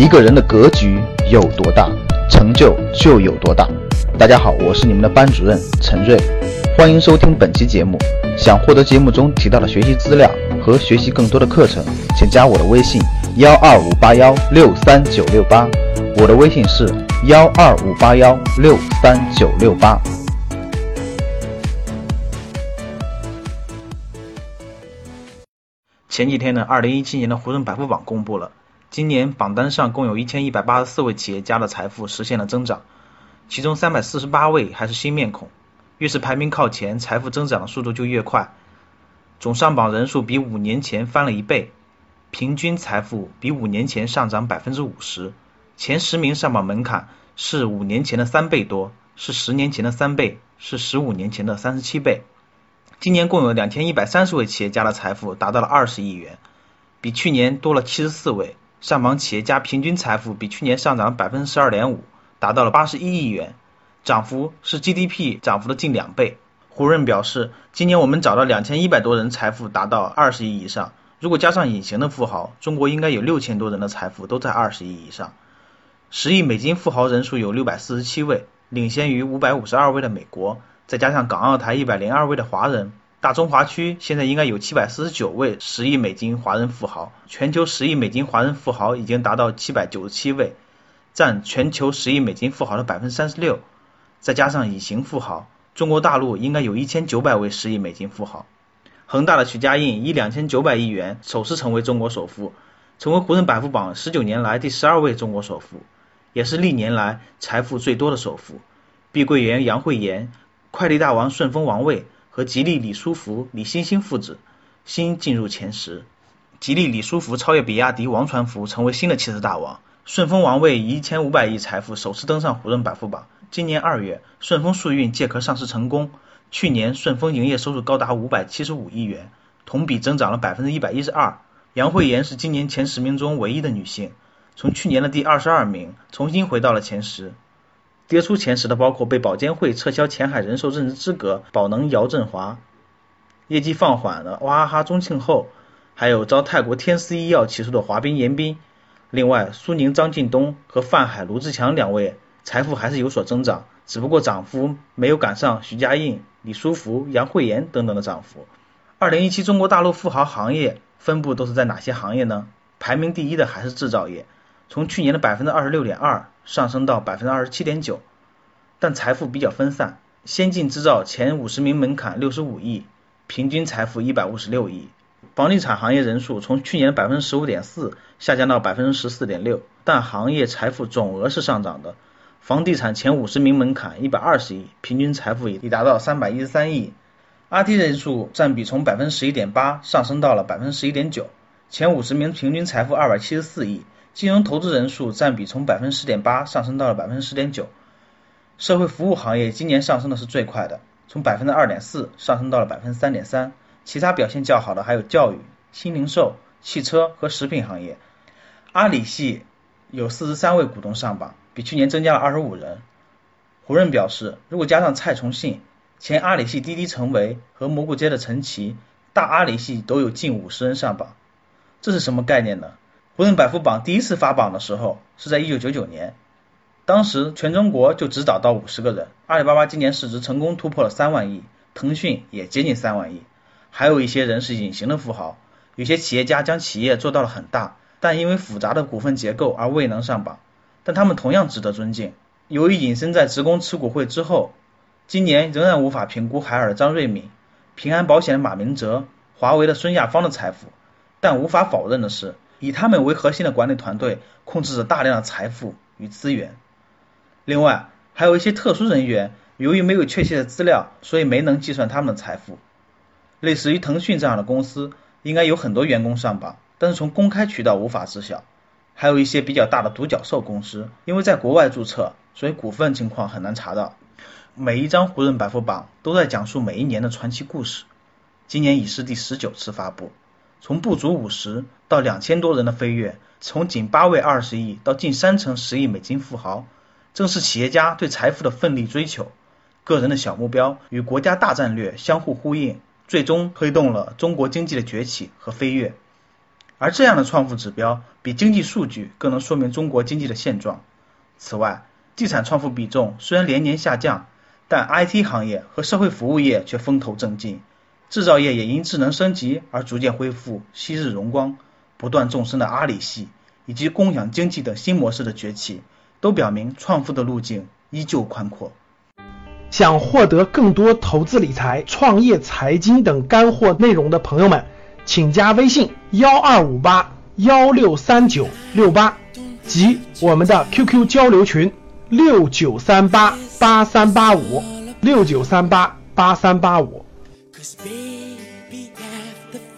一个人的格局有多大，成就就有多大。大家好，我是你们的班主任陈瑞，欢迎收听本期节目。想获得节目中提到的学习资料和学习更多的课程，请加我的微信幺二五八幺六三九六八。我的微信是幺二五八幺六三九六八。前几天呢，二零一七年的胡润百富榜公布了，今年榜单上共有一千一百八十四位企业家的财富实现了增长，其中三百四十八位还是新面孔。越是排名靠前，财富增长的速度就越快。总上榜人数比五年前翻了一倍，平均财富比五年前上涨百分之五十。前十名上榜门槛是五年前的三倍多，是十年前的三倍，是十五年前的三十七倍。今年共有两千一百三十位企业家的财富达到了二十亿元，比去年多了七十四位。上榜企业家平均财富比去年上涨百分之十二点五，达到了八十一亿元，涨幅是 GDP 涨幅的近两倍。胡润表示，今年我们找到两千一百多人财富达到二十亿以上，如果加上隐形的富豪，中国应该有六千多人的财富都在二十亿以上。十亿美金富豪人数有六百四十七位，领先于五百五十二位的美国。再加上港澳台一百零二位的华人，大中华区现在应该有七百四十九位十亿美金华人富豪，全球十亿美金华人富豪已经达到七百九十七位，占全球十亿美金富豪的百分之三十六。再加上隐形富豪，中国大陆应该有一千九百位十亿美金富豪。恒大的许家印以两千九百亿元首次成为中国首富，成为胡润百富榜十九年来第十二位中国首富，也是历年来财富最多的首富。碧桂园杨惠妍。快递大王顺丰王卫和吉利李书福李欣欣父子新进入前十，吉利李书福超越比亚迪王传福成为新的汽车大王。顺丰王卫以一千五百亿财富首次登上胡润百富榜。今年二月，顺丰速运借壳上市成功。去年顺丰营业收入高达五百七十五亿元，同比增长了百分之一百一十二。杨惠妍是今年前十名中唯一的女性，从去年的第二十二名重新回到了前十。跌出前十的包括被保监会撤销前海人寿任职资格宝能姚振华，业绩放缓的娃哈哈钟庆后，还有遭泰国天丝医药起诉的华彬严彬。另外，苏宁张近东和泛海卢志强两位财富还是有所增长，只不过涨幅没有赶上徐家印、李书福、杨惠妍等等的涨幅。二零一七中国大陆富豪行业分布都是在哪些行业呢？排名第一的还是制造业，从去年的百分之二十六点二。上升到百分之二十七点九，但财富比较分散。先进制造前五十名门槛六十五亿，平均财富一百五十六亿。房地产行业人数从去年百分之十五点四下降到百分之十四点六，但行业财富总额是上涨的。房地产前五十名门槛一百二十亿，平均财富已达到三百一十三亿。IT 人数占比从百分之十一点八上升到了百分之十一点九，前五十名平均财富二百七十四亿。金融投资人数占比从百分之十点八上升到了百分之十点九，社会服务行业今年上升的是最快的，从百分之二点四上升到了百分之三点三，其他表现较好的还有教育、新零售、汽车和食品行业。阿里系有四十三位股东上榜，比去年增加了二十五人。胡润表示，如果加上蔡崇信、前阿里系滴滴陈维和蘑菇街的陈奇，大阿里系都有近五十人上榜，这是什么概念呢？胡润百富榜第一次发榜的时候是在一九九九年，当时全中国就只找到五十个人。阿里巴巴今年市值成功突破了三万亿，腾讯也接近三万亿，还有一些人是隐形的富豪。有些企业家将企业做到了很大，但因为复杂的股份结构而未能上榜，但他们同样值得尊敬。由于隐身在职工持股会之后，今年仍然无法评估海尔张瑞敏、平安保险的马明哲、华为的孙亚芳的财富，但无法否认的是。以他们为核心的管理团队控制着大量的财富与资源。另外，还有一些特殊人员，由于没有确切的资料，所以没能计算他们的财富。类似于腾讯这样的公司，应该有很多员工上榜，但是从公开渠道无法知晓。还有一些比较大的独角兽公司，因为在国外注册，所以股份情况很难查到。每一张胡润百富榜都在讲述每一年的传奇故事。今年已是第十九次发布。从不足五十到两千多人的飞跃，从仅八位二十亿到近三成十亿美金富豪，正是企业家对财富的奋力追求，个人的小目标与国家大战略相互呼应，最终推动了中国经济的崛起和飞跃。而这样的创富指标比经济数据更能说明中国经济的现状。此外，地产创富比重虽然连年下降，但 IT 行业和社会服务业却风头正劲，制造业也因智能升级而逐渐恢复昔日荣光。不断纵深的阿里系以及共享经济等新模式的崛起，都表明创富的路径依旧宽阔。想获得更多投资理财、创业财经等干货内容的朋友们，请加微信幺二五八幺六三九六八及我们的 QQ 交流群六九三八八三八五六九三八八三八五。Cause baby, after